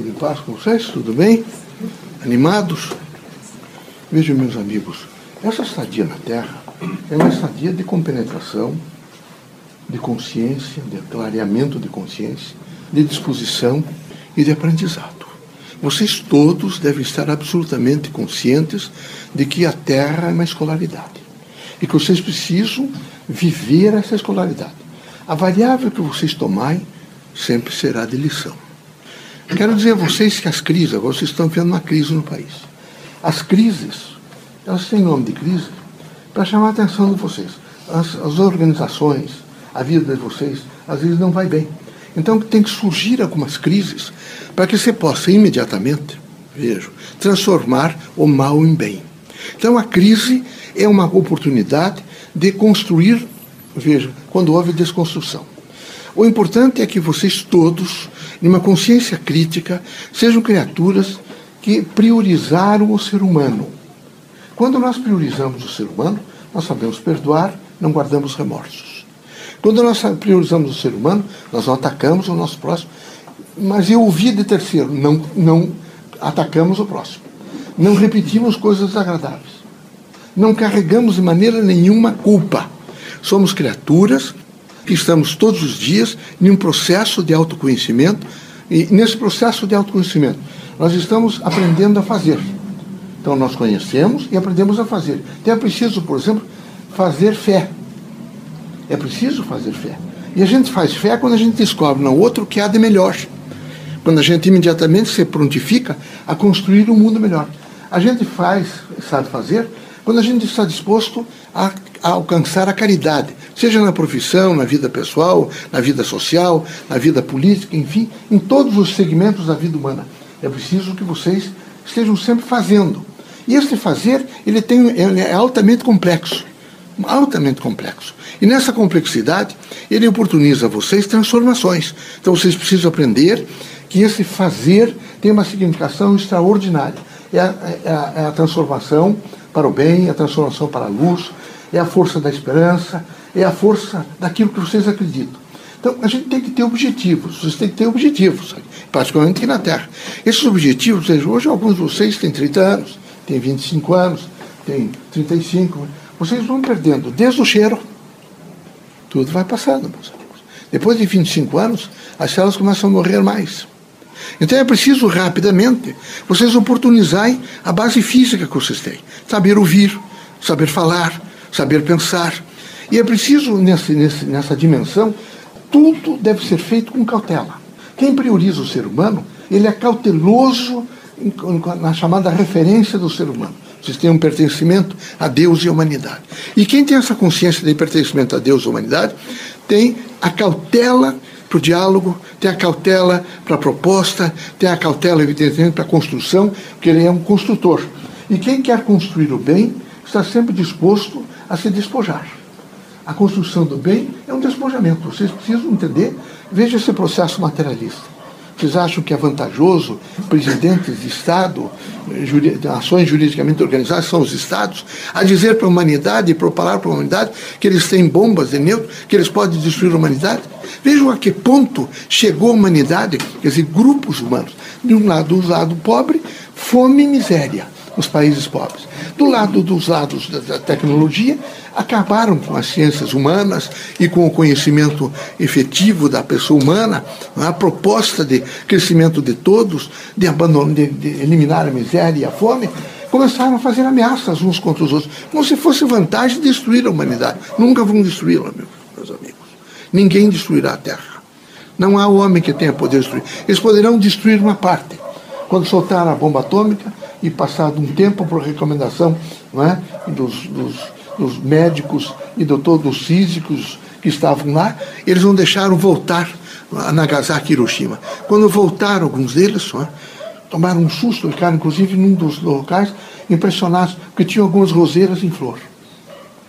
Tudo em paz com vocês? Tudo bem? Animados? Vejam, meus amigos, essa estadia na Terra é uma estadia de compenetração, de consciência, de clareamento de consciência, de disposição e de aprendizado. Vocês todos devem estar absolutamente conscientes de que a Terra é uma escolaridade e que vocês precisam viver essa escolaridade. A variável que vocês tomarem sempre será de lição. Quero dizer a vocês que as crises, agora vocês estão vendo uma crise no país. As crises, elas têm nome de crise para chamar a atenção de vocês. As, as organizações, a vida de vocês, às vezes não vai bem. Então tem que surgir algumas crises para que você possa imediatamente, vejo, transformar o mal em bem. Então a crise é uma oportunidade de construir, veja, quando houve desconstrução. O importante é que vocês todos, numa consciência crítica, sejam criaturas que priorizaram o ser humano. Quando nós priorizamos o ser humano, nós sabemos perdoar, não guardamos remorsos. Quando nós priorizamos o ser humano, nós não atacamos o nosso próximo. Mas eu ouvi de terceiro, não, não atacamos o próximo. Não repetimos coisas desagradáveis. Não carregamos de maneira nenhuma culpa. Somos criaturas que estamos todos os dias em um processo de autoconhecimento, e nesse processo de autoconhecimento, nós estamos aprendendo a fazer. Então, nós conhecemos e aprendemos a fazer. Então, é preciso, por exemplo, fazer fé. É preciso fazer fé. E a gente faz fé quando a gente descobre no outro o que há de melhor. Quando a gente imediatamente se prontifica a construir um mundo melhor. A gente faz, sabe fazer, quando a gente está disposto a, a, alcançar a caridade, seja na profissão, na vida pessoal, na vida social, na vida política, enfim, em todos os segmentos da vida humana. É preciso que vocês estejam sempre fazendo. E este fazer, ele, tem, ele é altamente complexo. Altamente complexo. E nessa complexidade, ele oportuniza a vocês transformações. Então vocês precisam aprender que esse fazer tem uma significação extraordinária. É a, é a, é a transformação para o bem, a transformação para a luz, é a força da esperança, é a força daquilo que vocês acreditam. Então, a gente tem que ter objetivos, vocês têm que ter objetivos, particularmente aqui na Terra. Esses objetivos, hoje alguns de vocês têm 30 anos, têm 25 anos, têm 35, vocês vão perdendo desde o cheiro, tudo vai passando, meus amigos. Depois de 25 anos, as células começam a morrer mais. Então é preciso rapidamente vocês oportunizarem a base física que vocês têm. Saber ouvir, saber falar, saber pensar. E é preciso, nesse, nesse, nessa dimensão, tudo deve ser feito com cautela. Quem prioriza o ser humano, ele é cauteloso na chamada referência do ser humano. Vocês têm um pertencimento a Deus e à humanidade. E quem tem essa consciência de pertencimento a Deus e à humanidade, tem a cautela para o diálogo, tem a cautela para a proposta, tem a cautela, evidentemente, para a construção, porque ele é um construtor. E quem quer construir o bem está sempre disposto a se despojar. A construção do bem é um despojamento. Vocês precisam entender, veja esse processo materialista. Vocês acham que é vantajoso presidentes de Estado, juri, ações juridicamente organizadas, são os Estados, a dizer para a humanidade e propalar para a humanidade que eles têm bombas de neutro, que eles podem destruir a humanidade? Vejam a que ponto chegou a humanidade, quer dizer, grupos humanos. De um lado, do lado pobre, fome e miséria nos países pobres. Do lado dos lados da tecnologia, acabaram com as ciências humanas e com o conhecimento efetivo da pessoa humana, a proposta de crescimento de todos, de, abandono, de, de eliminar a miséria e a fome, começaram a fazer ameaças uns contra os outros, como se fosse vantagem destruir a humanidade. Nunca vão destruí-la, meus amigos. Ninguém destruirá a Terra. Não há homem que tenha poder de destruir. Eles poderão destruir uma parte. Quando soltar a bomba atômica e passado um tempo por recomendação não é, dos, dos dos médicos e do, todos os físicos que estavam lá, eles não deixaram voltar a Nagasaki e Hiroshima. Quando voltaram, alguns deles tomaram um susto, ficaram inclusive num dos locais impressionados, porque tinham algumas roseiras em flor.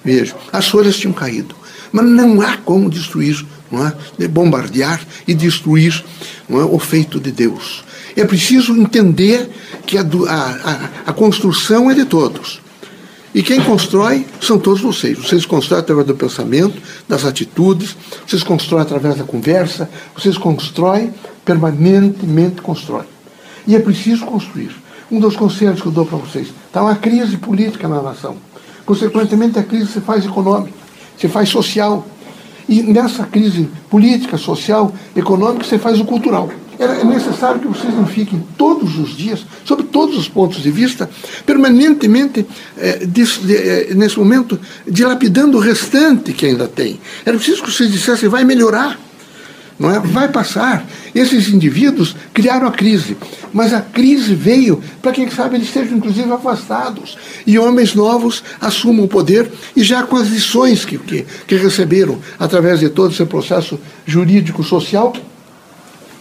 Veja, as folhas tinham caído. Mas não há como destruir, não é? De bombardear e destruir não é? o feito de Deus. É preciso entender que a, a, a construção é de todos. E quem constrói são todos vocês. Vocês constroem através do pensamento, das atitudes, vocês constroem através da conversa, vocês constroem, permanentemente constroem. E é preciso construir. Um dos conselhos que eu dou para vocês: está uma crise política na nação. Consequentemente, a crise se faz econômica, se faz social. E nessa crise política, social, econômica, você faz o cultural. É necessário que vocês não fiquem todos os dias, sob todos os pontos de vista, permanentemente, é, de, é, nesse momento, dilapidando o restante que ainda tem. Era preciso que vocês dissessem, vai melhorar não é? vai passar. Esses indivíduos criaram a crise, mas a crise veio para quem sabe eles sejam inclusive afastados e homens novos assumam o poder e já com as lições que, que, que receberam através de todo esse processo jurídico-social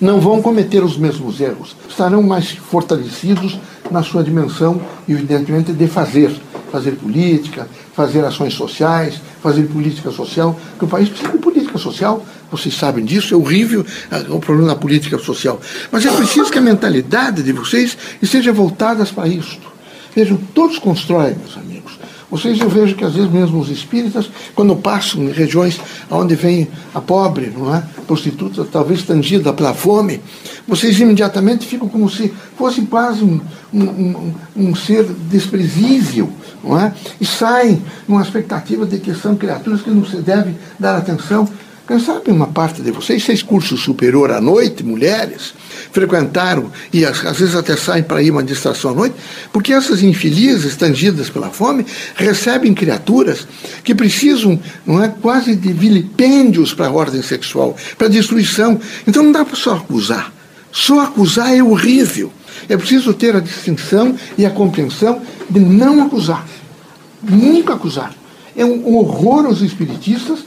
não vão cometer os mesmos erros, estarão mais fortalecidos na sua dimensão, evidentemente, de fazer, fazer política, fazer ações sociais, fazer política social, que o país precisa de política social, vocês sabem disso, é horrível o problema da política social. Mas é preciso que a mentalidade de vocês esteja voltada para isto. Vejam, todos constroem, meus amigos. Vocês eu vejo que às vezes mesmo os espíritas, quando passam em regiões onde vem a pobre, não é? prostituta, talvez tangida pela fome, vocês imediatamente ficam como se fossem quase um, um, um, um ser desprezível, não é? E saem numa expectativa de que são criaturas que não se deve dar atenção. Quem sabe uma parte de vocês fez curso superior à noite, mulheres, frequentaram e às, às vezes até saem para ir uma distração à noite, porque essas infelizes, tangidas pela fome, recebem criaturas que precisam, não é, quase de vilipêndios para a ordem sexual, para a destruição. Então não dá para só acusar. Só acusar é horrível. É preciso ter a distinção e a compreensão de não acusar. Nunca acusar. É um horror aos espiritistas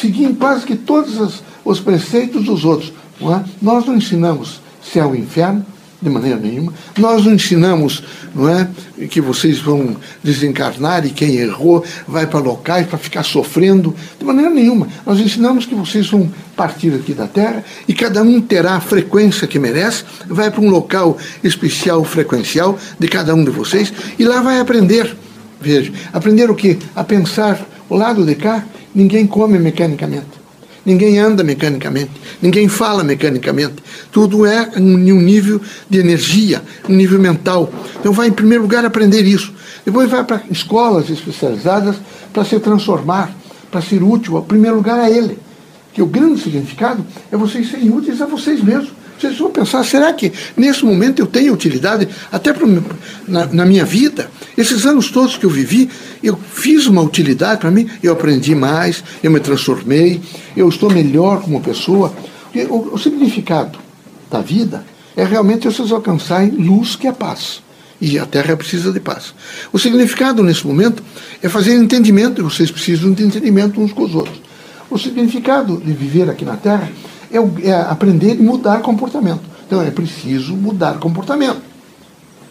seguindo quase que todos os, os preceitos dos outros. Não é? Nós não ensinamos céu e inferno, de maneira nenhuma. Nós não ensinamos não é, que vocês vão desencarnar e quem errou vai para locais para ficar sofrendo, de maneira nenhuma. Nós ensinamos que vocês vão partir aqui da Terra e cada um terá a frequência que merece, vai para um local especial, frequencial de cada um de vocês e lá vai aprender. Veja, aprender o quê? A pensar o lado de cá Ninguém come mecanicamente. Ninguém anda mecanicamente, ninguém fala mecanicamente. Tudo é um, um nível de energia, um nível mental. Então, vai, em primeiro lugar, aprender isso. Depois, vai para escolas especializadas para se transformar, para ser útil. O primeiro lugar é ele. Que o grande significado é vocês serem úteis a vocês mesmos. Vocês vão pensar, será que nesse momento eu tenho utilidade até pro, na, na minha vida? Esses anos todos que eu vivi, eu fiz uma utilidade para mim, eu aprendi mais, eu me transformei, eu estou melhor como pessoa. O, o significado da vida é realmente vocês alcançarem luz que é paz. E a Terra precisa de paz. O significado nesse momento é fazer entendimento, vocês precisam de entendimento uns com os outros. O significado de viver aqui na Terra é, é aprender e mudar comportamento. Então é preciso mudar comportamento.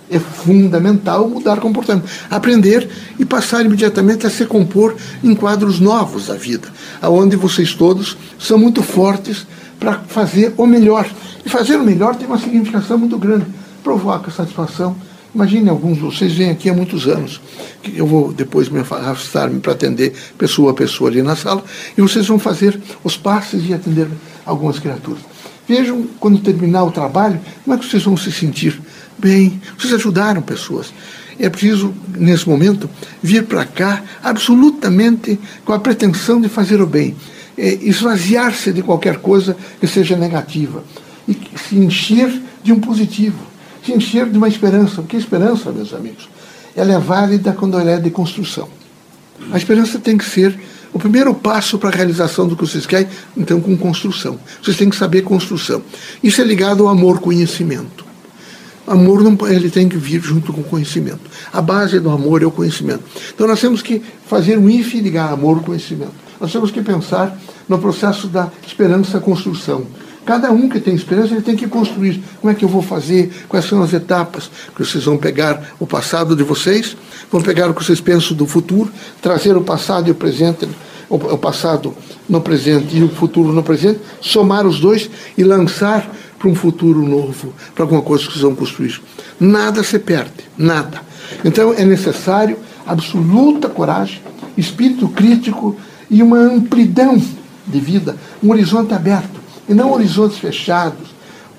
É fundamental mudar comportamento. Aprender e passar imediatamente a se compor em quadros novos da vida, aonde vocês todos são muito fortes para fazer o melhor. E fazer o melhor tem uma significação muito grande. Provoca satisfação. Imagine alguns vocês vêm aqui há muitos anos. Eu vou depois me afastar-me para atender pessoa a pessoa ali na sala. E vocês vão fazer os passes e atender algumas criaturas. Vejam, quando terminar o trabalho, como é que vocês vão se sentir? Bem, vocês ajudaram pessoas. É preciso, nesse momento, vir para cá absolutamente com a pretensão de fazer o bem. É, esvaziar-se de qualquer coisa que seja negativa. E se encher de um positivo. Se encher de uma esperança. Porque a esperança, meus amigos, ela é válida quando ela é de construção. A esperança tem que ser o primeiro passo para a realização do que vocês querem, então, com construção. Vocês têm que saber construção. Isso é ligado ao amor-conhecimento. Amor não, ele tem que vir junto com conhecimento. A base do amor é o conhecimento. Então nós temos que fazer um if ligar amor e conhecimento. Nós temos que pensar no processo da esperança-construção. Cada um que tem esperança, ele tem que construir. Como é que eu vou fazer? Quais são as etapas? Que vocês vão pegar o passado de vocês, vão pegar o que vocês pensam do futuro, trazer o passado e o presente, o passado no presente e o futuro no presente, somar os dois e lançar para um futuro novo, para alguma coisa que vocês vão construir. Nada se perde, nada. Então é necessário absoluta coragem, espírito crítico e uma amplidão de vida, um horizonte aberto e não horizontes fechados,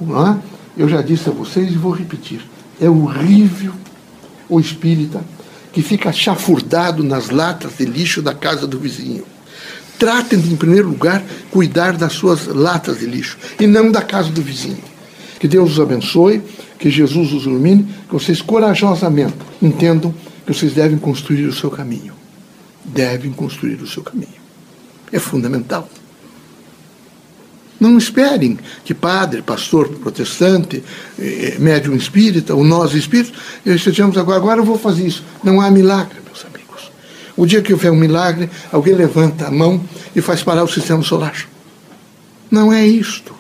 não é? Eu já disse a vocês e vou repetir. É horrível o espírita que fica chafurdado nas latas de lixo da casa do vizinho. Tratem de, em primeiro lugar, cuidar das suas latas de lixo e não da casa do vizinho. Que Deus os abençoe, que Jesus os ilumine, que vocês corajosamente entendam que vocês devem construir o seu caminho. Devem construir o seu caminho. É fundamental. Não esperem que padre, pastor protestante, eh, médium espírita, ou nós espíritos, estejamos agora, agora eu vou fazer isso. Não há milagre, meus amigos. O dia que houver um milagre, alguém levanta a mão e faz parar o sistema solar. Não é isto.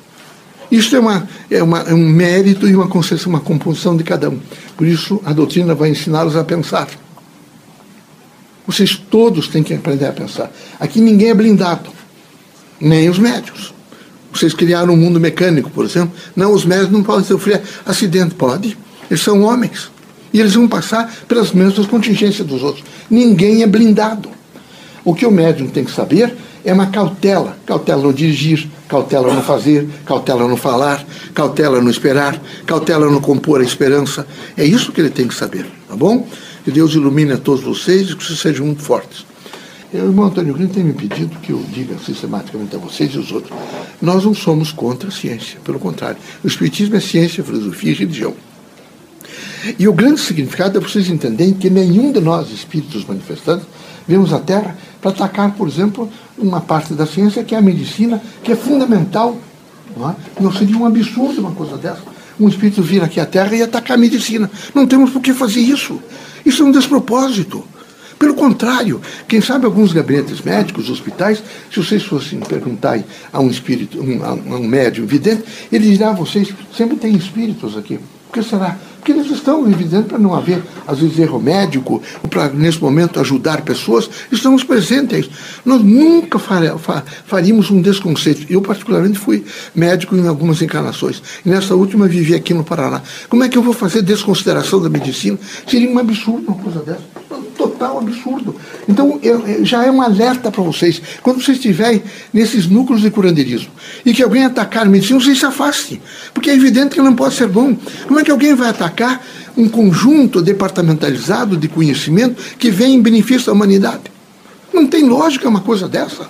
Isto é, uma, é, uma, é um mérito e uma concessão, uma composição de cada um. Por isso, a doutrina vai ensiná-los a pensar. Vocês todos têm que aprender a pensar. Aqui ninguém é blindado, nem os médios. Vocês criaram um mundo mecânico, por exemplo. Não, os médicos não podem sofrer acidente. Pode. Eles são homens. E eles vão passar pelas mesmas contingências dos outros. Ninguém é blindado. O que o médium tem que saber é uma cautela. Cautela no dirigir, cautela no fazer, cautela no falar, cautela no esperar, cautela no compor a esperança. É isso que ele tem que saber, tá bom? Que Deus ilumine a todos vocês e que vocês sejam muito fortes. O irmão Antônio Green tem me pedido que eu diga sistematicamente a vocês e os outros. Nós não somos contra a ciência, pelo contrário. O Espiritismo é ciência, filosofia e religião. E o grande significado é vocês entenderem que nenhum de nós, espíritos manifestantes, vemos a Terra para atacar, por exemplo, uma parte da ciência que é a medicina, que é fundamental. Não, é? não seria um absurdo uma coisa dessa. Um espírito vir aqui à Terra e atacar a medicina. Não temos por que fazer isso. Isso é um despropósito. Pelo contrário, quem sabe alguns gabinetes médicos, hospitais, se vocês fossem perguntar a um espírito, um, a um médium vidente, ele dirá a vocês, sempre tem espíritos aqui. Por que será? Porque eles estão evidentes para não haver, às vezes, erro médico, para, nesse momento, ajudar pessoas, estamos presentes. Nós nunca faríamos um desconceito. Eu, particularmente, fui médico em algumas encarnações. E nessa última, vivi aqui no Paraná. Como é que eu vou fazer desconsideração da medicina? Seria um absurdo uma coisa dessa total absurdo. Então, eu, já é um alerta para vocês. Quando vocês estiverem nesses núcleos de curandeirismo e que alguém atacar a medicina, vocês se afastem. Porque é evidente que não pode ser bom. Como é que alguém vai atacar um conjunto departamentalizado de conhecimento que vem em benefício da humanidade? Não tem lógica uma coisa dessa.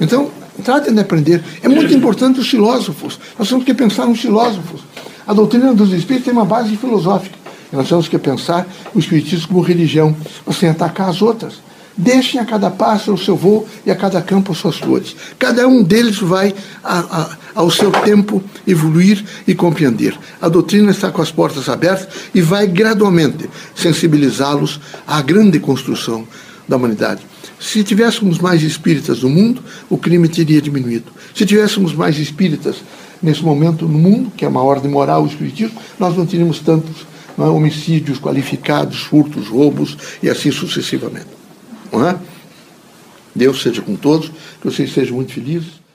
Então, tratem de aprender. É muito importante os filósofos. Nós temos que pensar nos filósofos. A doutrina dos espíritos tem uma base filosófica. Nós temos que pensar o Espiritismo como religião, sem atacar as outras. Deixem a cada pássaro o seu voo e a cada campo as suas flores. Cada um deles vai, a, a, ao seu tempo, evoluir e compreender. A doutrina está com as portas abertas e vai gradualmente sensibilizá-los à grande construção da humanidade. Se tivéssemos mais espíritas no mundo, o crime teria diminuído. Se tivéssemos mais espíritas nesse momento no mundo, que é uma ordem moral, o espiritismo, nós não teríamos tantos é? homicídios qualificados, furtos, roubos e assim sucessivamente. É? Deus seja com todos, que vocês sejam muito felizes.